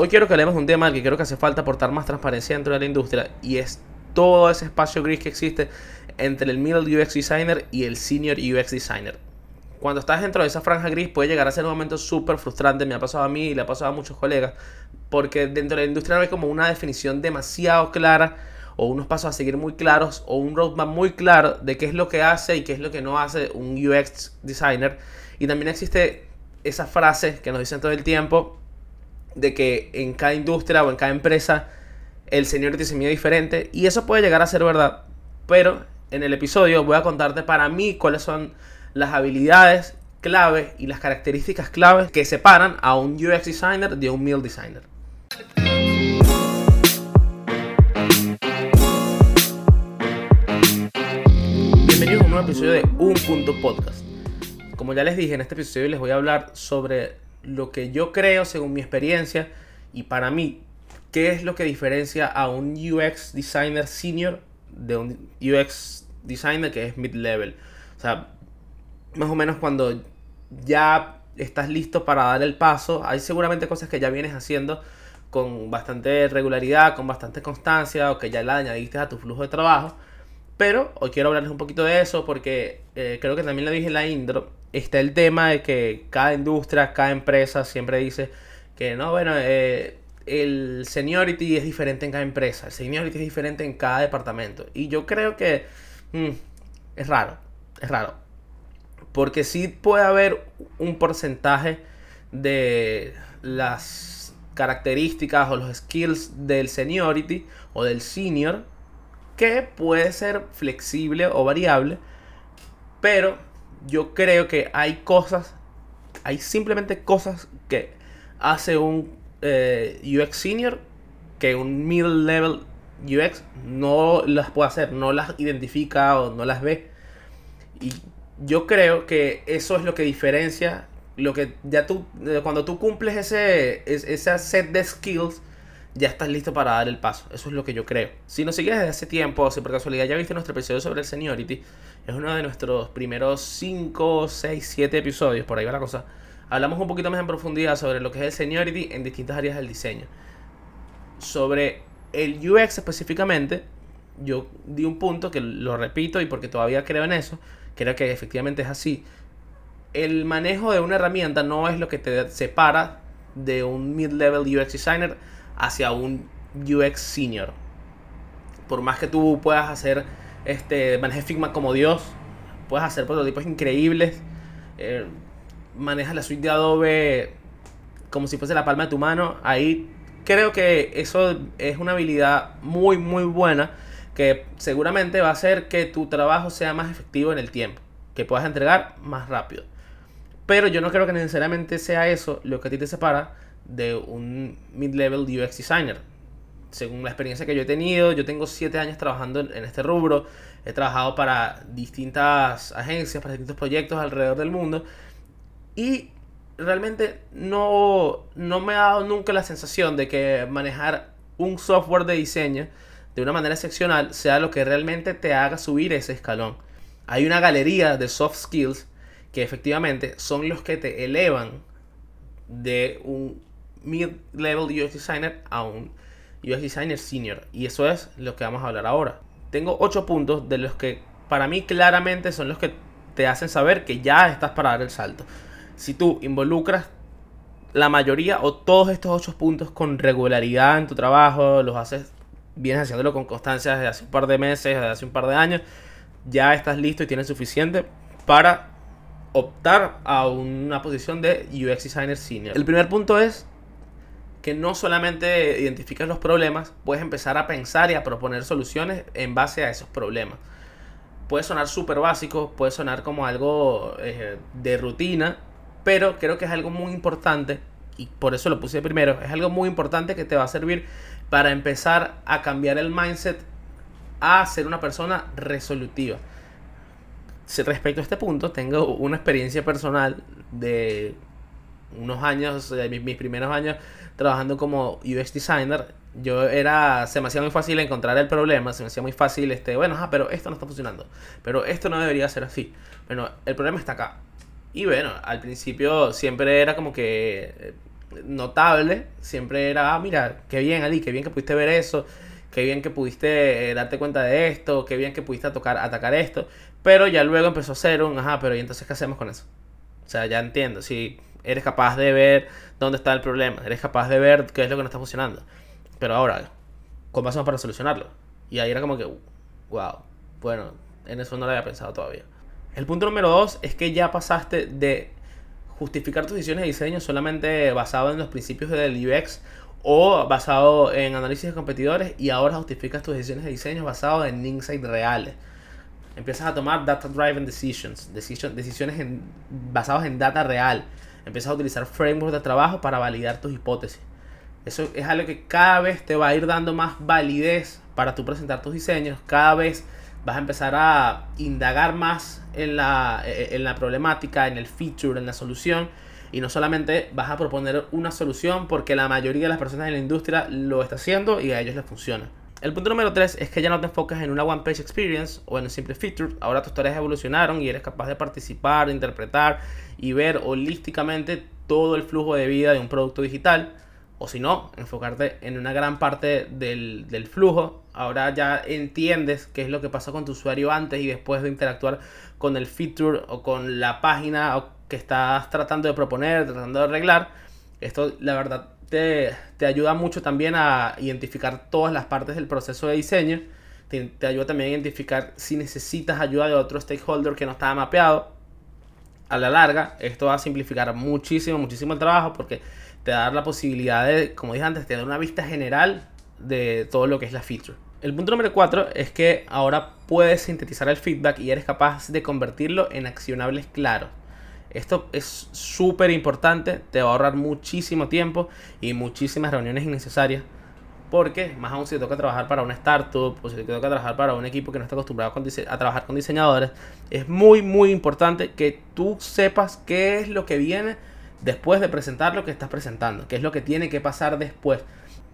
Hoy quiero que hablemos de un tema que creo que hace falta aportar más transparencia dentro de la industria y es todo ese espacio gris que existe entre el middle UX designer y el senior UX designer. Cuando estás dentro de esa franja gris puede llegar a ser un momento súper frustrante, me ha pasado a mí y le ha pasado a muchos colegas, porque dentro de la industria no hay como una definición demasiado clara o unos pasos a seguir muy claros o un roadmap muy claro de qué es lo que hace y qué es lo que no hace un UX designer. Y también existe esa frase que nos dicen todo el tiempo de que en cada industria o en cada empresa el seniority se mide diferente y eso puede llegar a ser verdad, pero en el episodio voy a contarte para mí cuáles son las habilidades clave y las características claves que separan a un UX designer de un meal designer. Bienvenidos a un nuevo episodio de Un Punto Podcast. Como ya les dije, en este episodio les voy a hablar sobre lo que yo creo según mi experiencia y para mí, qué es lo que diferencia a un UX designer senior de un UX designer que es mid-level. O sea, más o menos cuando ya estás listo para dar el paso, hay seguramente cosas que ya vienes haciendo con bastante regularidad, con bastante constancia o que ya la añadiste a tu flujo de trabajo. Pero hoy quiero hablarles un poquito de eso porque eh, creo que también lo dije en la intro. Está el tema de que cada industria, cada empresa siempre dice que no, bueno, eh, el seniority es diferente en cada empresa, el seniority es diferente en cada departamento. Y yo creo que mm, es raro, es raro. Porque sí puede haber un porcentaje de las características o los skills del seniority o del senior que puede ser flexible o variable, pero yo creo que hay cosas, hay simplemente cosas que hace un eh, UX senior que un middle level UX no las puede hacer, no las identifica o no las ve. Y yo creo que eso es lo que diferencia lo que ya tú cuando tú cumples ese ese set de skills ya estás listo para dar el paso. Eso es lo que yo creo. Si nos sigues desde hace tiempo, si por casualidad ya viste nuestro episodio sobre el seniority, es uno de nuestros primeros 5, 6, 7 episodios, por ahí va la cosa. Hablamos un poquito más en profundidad sobre lo que es el seniority en distintas áreas del diseño. Sobre el UX específicamente, yo di un punto que lo repito y porque todavía creo en eso, creo que efectivamente es así. El manejo de una herramienta no es lo que te separa de un mid-level UX designer hacia un UX senior. Por más que tú puedas hacer este maneje Figma como Dios, puedes hacer prototipos increíbles, eh, manejas la suite de Adobe como si fuese la palma de tu mano, ahí creo que eso es una habilidad muy muy buena que seguramente va a hacer que tu trabajo sea más efectivo en el tiempo, que puedas entregar más rápido. Pero yo no creo que necesariamente sea eso lo que a ti te separa de un mid-level UX designer. Según la experiencia que yo he tenido, yo tengo 7 años trabajando en este rubro, he trabajado para distintas agencias, para distintos proyectos alrededor del mundo y realmente no, no me ha dado nunca la sensación de que manejar un software de diseño de una manera excepcional sea lo que realmente te haga subir ese escalón. Hay una galería de soft skills que efectivamente son los que te elevan de un mid-level UX designer a un UX designer senior. Y eso es lo que vamos a hablar ahora. Tengo 8 puntos de los que para mí claramente son los que te hacen saber que ya estás para dar el salto. Si tú involucras la mayoría o todos estos 8 puntos con regularidad en tu trabajo, los haces, vienes haciéndolo con constancia desde hace un par de meses, desde hace un par de años, ya estás listo y tienes suficiente para optar a una posición de UX Designer Senior. El primer punto es que no solamente identificas los problemas, puedes empezar a pensar y a proponer soluciones en base a esos problemas. Puede sonar súper básico, puede sonar como algo eh, de rutina, pero creo que es algo muy importante y por eso lo puse primero. Es algo muy importante que te va a servir para empezar a cambiar el mindset a ser una persona resolutiva. Respecto a este punto, tengo una experiencia personal de unos años, de mis, primeros años trabajando como UX designer, yo era, se me hacía muy fácil encontrar el problema, se me hacía muy fácil, este, bueno, pero esto no está funcionando, pero esto no debería ser así. Bueno, el problema está acá. Y bueno, al principio siempre era como que, notable siempre era, ah, mira, qué bien Ali, qué bien que pudiste ver eso, qué bien que pudiste eh, darte cuenta de esto, qué bien que pudiste tocar, atacar esto, pero ya luego empezó a ser un, ajá, pero ¿y entonces qué hacemos con eso? O sea, ya entiendo, si eres capaz de ver dónde está el problema, eres capaz de ver qué es lo que no está funcionando, pero ahora, ¿cómo hacemos para solucionarlo? Y ahí era como que, wow, bueno, en eso no lo había pensado todavía. El punto número dos es que ya pasaste de justificar tus decisiones de diseño solamente basado en los principios del UX o basado en análisis de competidores y ahora justificas tus decisiones de diseño basado en insights reales. Empiezas a tomar data driven decisions, decisiones basadas en data real. Empiezas a utilizar frameworks de trabajo para validar tus hipótesis. Eso es algo que cada vez te va a ir dando más validez para tú presentar tus diseños. Cada vez vas a empezar a indagar más en la, e, e, en la problemática, en el feature, en la solución. Y no solamente vas a proponer una solución porque la mayoría de las personas en la industria lo está haciendo y a ellos les funciona. El punto número 3 es que ya no te enfocas en una one page experience o en un simple feature. Ahora tus tareas evolucionaron y eres capaz de participar, interpretar y ver holísticamente todo el flujo de vida de un producto digital o si no, enfocarte en una gran parte del, flujo. Ahora ya entiendes qué es lo que pasó con tu usuario antes y después de interactuar con el feature o con la página que estás tratando de proponer, tratando de arreglar. Esto, la verdad, te, ayuda mucho también a identificar todas las partes del proceso de diseño. Te, ayuda también a identificar si necesitas ayuda de otro stakeholder que no estaba mapeado. A la larga, esto va a simplificar muchísimo, muchísimo el trabajo porque te da la posibilidad de, como dije antes, te da una vista general de todo lo que es la feature. El punto número 4 es que ahora puedes sintetizar el feedback y eres capaz de convertirlo en accionables claros. Esto es súper importante, te va a ahorrar muchísimo tiempo y muchísimas reuniones innecesarias. Porque, más aún si te toca trabajar para una startup o si te toca trabajar para un equipo que no está acostumbrado a trabajar con diseñadores, es muy, muy importante que tú sepas qué es lo que viene después de presentar lo que estás presentando, qué es lo que tiene que pasar después.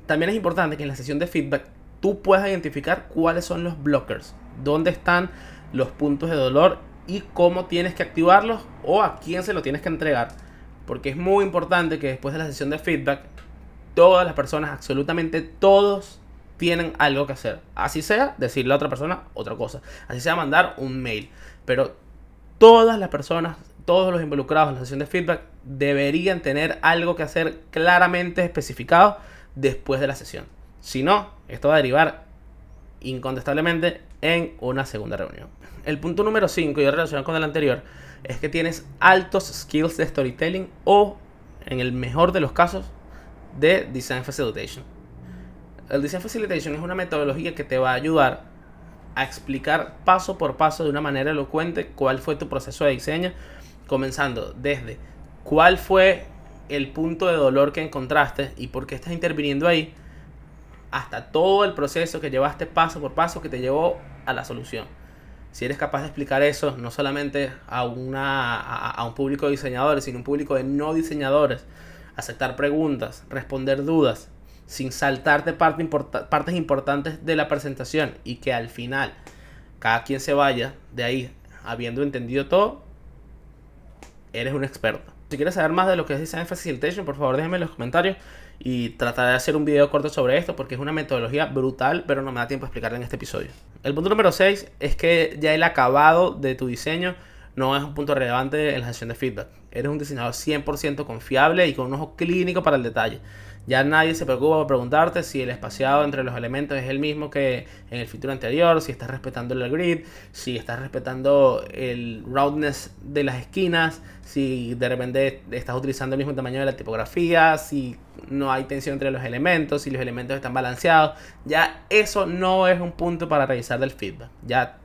También es importante que en la sesión de feedback tú puedas identificar cuáles son los blockers, dónde están los puntos de dolor y cómo tienes que activarlos o a quién se lo tienes que entregar. Porque es muy importante que después de la sesión de feedback, todas las personas, absolutamente todos, tienen algo que hacer. Así sea decirle a otra persona otra cosa. Así sea mandar un mail. Pero todas las personas todos los involucrados en la sesión de feedback deberían tener algo que hacer claramente especificado después de la sesión. Si no, esto va a derivar incontestablemente en una segunda reunión. El punto número 5, y relacionado con el anterior, es que tienes altos skills de storytelling o, en el mejor de los casos, de design facilitation. El design facilitation es una metodología que te va a ayudar a explicar paso por paso de una manera elocuente cuál fue tu proceso de diseño comenzando desde cuál fue el punto de dolor que encontraste y por qué estás interviniendo ahí, hasta todo el proceso que llevaste paso por paso que te llevó a la solución. Si eres capaz de explicar eso no solamente a, una, a, un público de diseñadores, sino un público de no diseñadores, aceptar preguntas, responder dudas, sin saltarte parte partes importantes de la presentación y que al final cada quien se vaya de ahí habiendo entendido todo, eres un experto. Si quieres saber más de lo que es Design Facilitation, por favor déjenme en los comentarios y trataré de hacer un video corto sobre esto porque es una metodología brutal, pero no me da tiempo a explicarla en este episodio. El punto número 6 es que ya el acabado de tu diseño no es un punto relevante en la sesión de feedback. Eres un diseñador 100% confiable y con un ojo clínico para el detalle. Ya nadie se preocupa por preguntarte si el espaciado entre los elementos es el mismo que en el feature anterior, si estás respetando el grid, si estás respetando el roundness de las esquinas, si de repente estás utilizando el mismo tamaño de la tipografía, si no hay tensión entre los elementos, si los elementos están balanceados. Ya eso no es un punto para revisar del feedback. Ya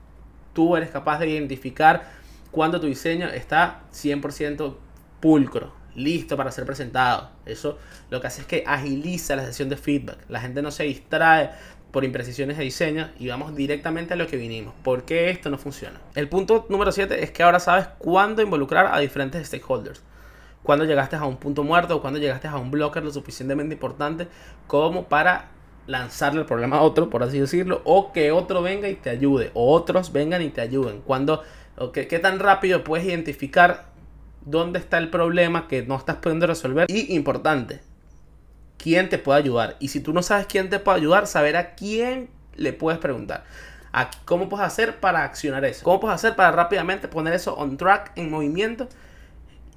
tú eres capaz de identificar cuando tu diseño está 100% pulcro listo para ser presentado. Eso lo que hace es que agiliza la sesión de feedback. La gente no se distrae por imprecisiones de diseño y vamos directamente a lo que vinimos. ¿Por qué esto no funciona? El punto número 7 es que ahora sabes cuándo involucrar a diferentes stakeholders. Cuando llegaste a un punto muerto o cuando llegaste a un blocker lo suficientemente importante como para lanzarle el problema a otro, por así decirlo, o que otro venga y te ayude, o otros vengan y te ayuden. Cuando, qué tan rápido puedes identificar dónde está el problema que no estás pudiendo resolver. Y importante, quién te puede ayudar. Y si tú no sabes quién te puede ayudar, saber a quién le puedes preguntar. ¿Cómo puedes hacer para accionar eso? ¿Cómo puedes hacer para rápidamente poner eso on track, en movimiento?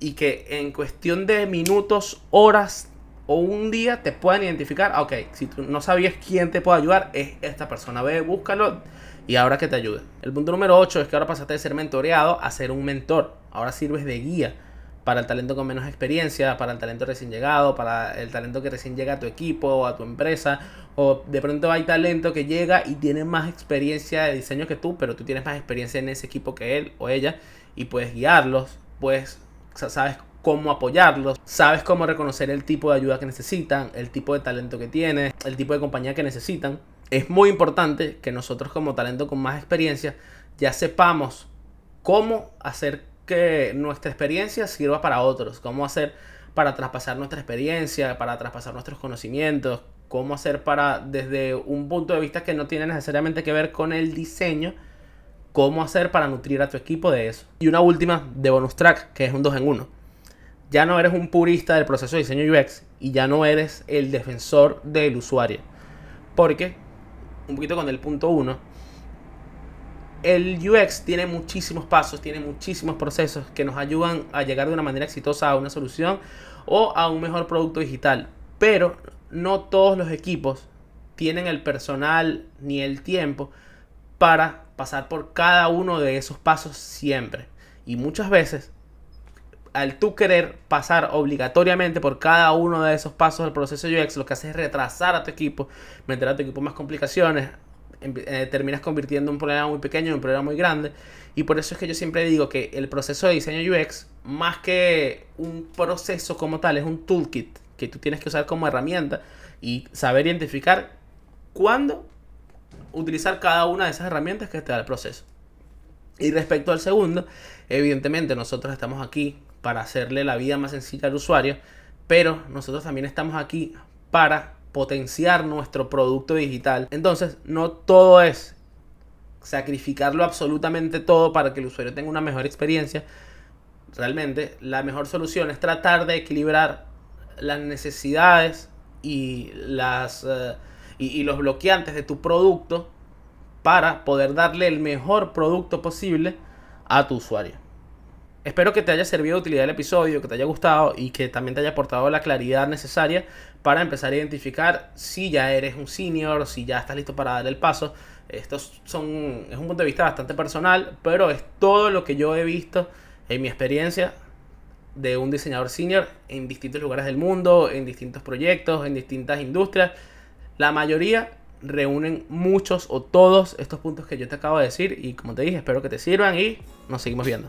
Y que en cuestión de minutos, horas o un día te puedan identificar. Ok, si tú no sabías quién te puede ayudar, es esta persona. Ve, búscalo y ahora que te ayude. El punto número 8 es que ahora pasaste de ser mentoreado a ser un mentor. Ahora sirves de guía para el talento con menos experiencia, para el talento recién llegado, para el talento que recién llega a tu equipo o a tu empresa. O de pronto hay talento que llega y tiene más experiencia de diseño que tú, pero tú tienes más experiencia en ese equipo que él o ella y puedes guiarlos, pues sabes cómo apoyarlos, sabes cómo reconocer el tipo de ayuda que necesitan, el tipo de talento que tienen, el tipo de compañía que necesitan es muy importante que nosotros como talento con más experiencia ya sepamos cómo hacer que nuestra experiencia sirva para otros, cómo hacer para traspasar nuestra experiencia, para traspasar nuestros conocimientos, cómo hacer para, desde un punto de vista que no tiene necesariamente que ver con el diseño, cómo hacer para nutrir a tu equipo de eso. Y una última de bonus track, que es un 2 en 1. Ya no eres un purista del proceso de diseño UX y ya no eres el defensor del usuario. Porque un poquito con el punto 1, el UX tiene muchísimos pasos, tiene muchísimos procesos que nos ayudan a llegar de una manera exitosa a una solución o a un mejor producto digital. Pero no todos los equipos tienen el personal ni el tiempo para pasar por cada uno de esos pasos siempre. Y muchas veces, al tú querer pasar obligatoriamente por cada uno de esos pasos del proceso UX, lo que hace es retrasar a tu equipo, meter a tu equipo más complicaciones, eh, terminas convirtiendo un problema muy pequeño en un problema muy grande. Y por eso es que yo siempre digo que el proceso de diseño UX, más que un proceso como tal, es un toolkit que tú tienes que usar como herramienta y saber identificar cuándo utilizar cada una de esas herramientas que te da el proceso. Y respecto al segundo, evidentemente nosotros estamos aquí para hacerle la vida más sencilla al usuario, pero nosotros también estamos aquí para potenciar nuestro producto digital. Entonces, no todo es sacrificarlo absolutamente todo para que el usuario tenga una mejor experiencia. Realmente, la mejor solución es tratar de equilibrar las necesidades y, las, eh, y los bloqueantes de tu producto para poder darle el mejor producto posible a tu usuario. Espero que te haya servido de utilidad el episodio, que te haya gustado y que también te haya aportado la claridad necesaria para empezar a identificar si ya eres un senior, si ya estás listo para dar el paso. Estos son, es un punto de vista bastante personal, pero es todo lo que yo he visto en mi experiencia de un diseñador senior en distintos lugares del mundo, en distintos proyectos, en distintas industrias. La mayoría reúnen muchos o todos estos puntos que yo te acabo de decir y como te dije, espero que te sirvan y nos seguimos viendo.